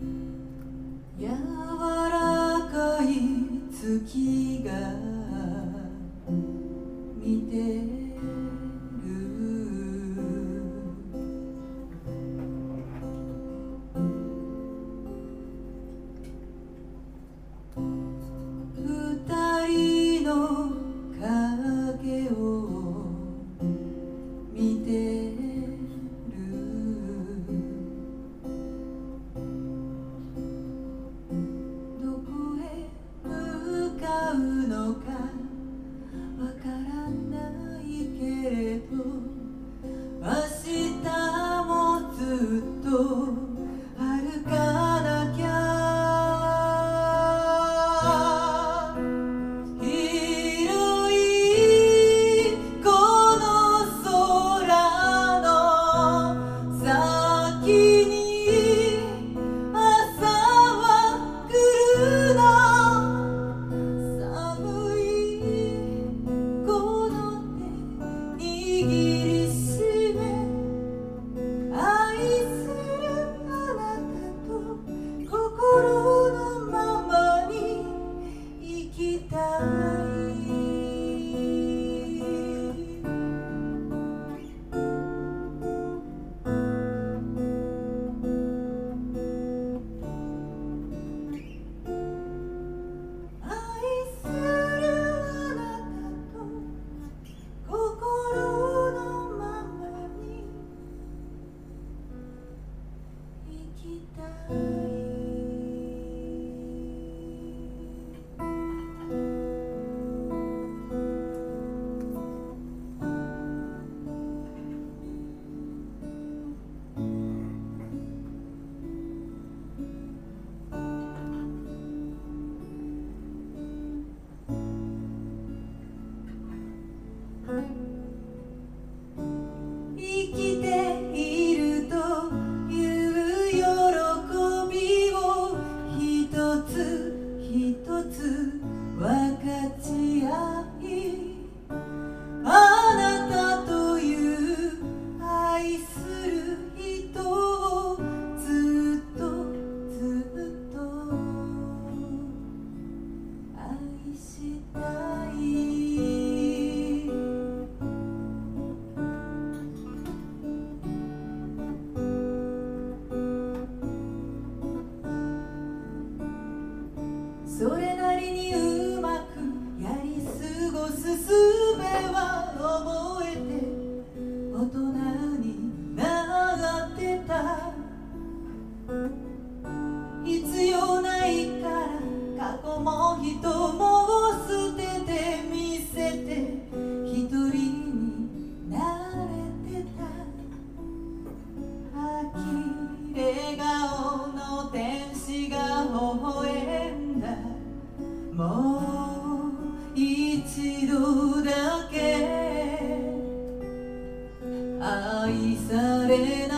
Amen. 人も捨ててみせて一人になれてた。あきれ顔の天使が微笑んだ。もう一度だけ。愛されない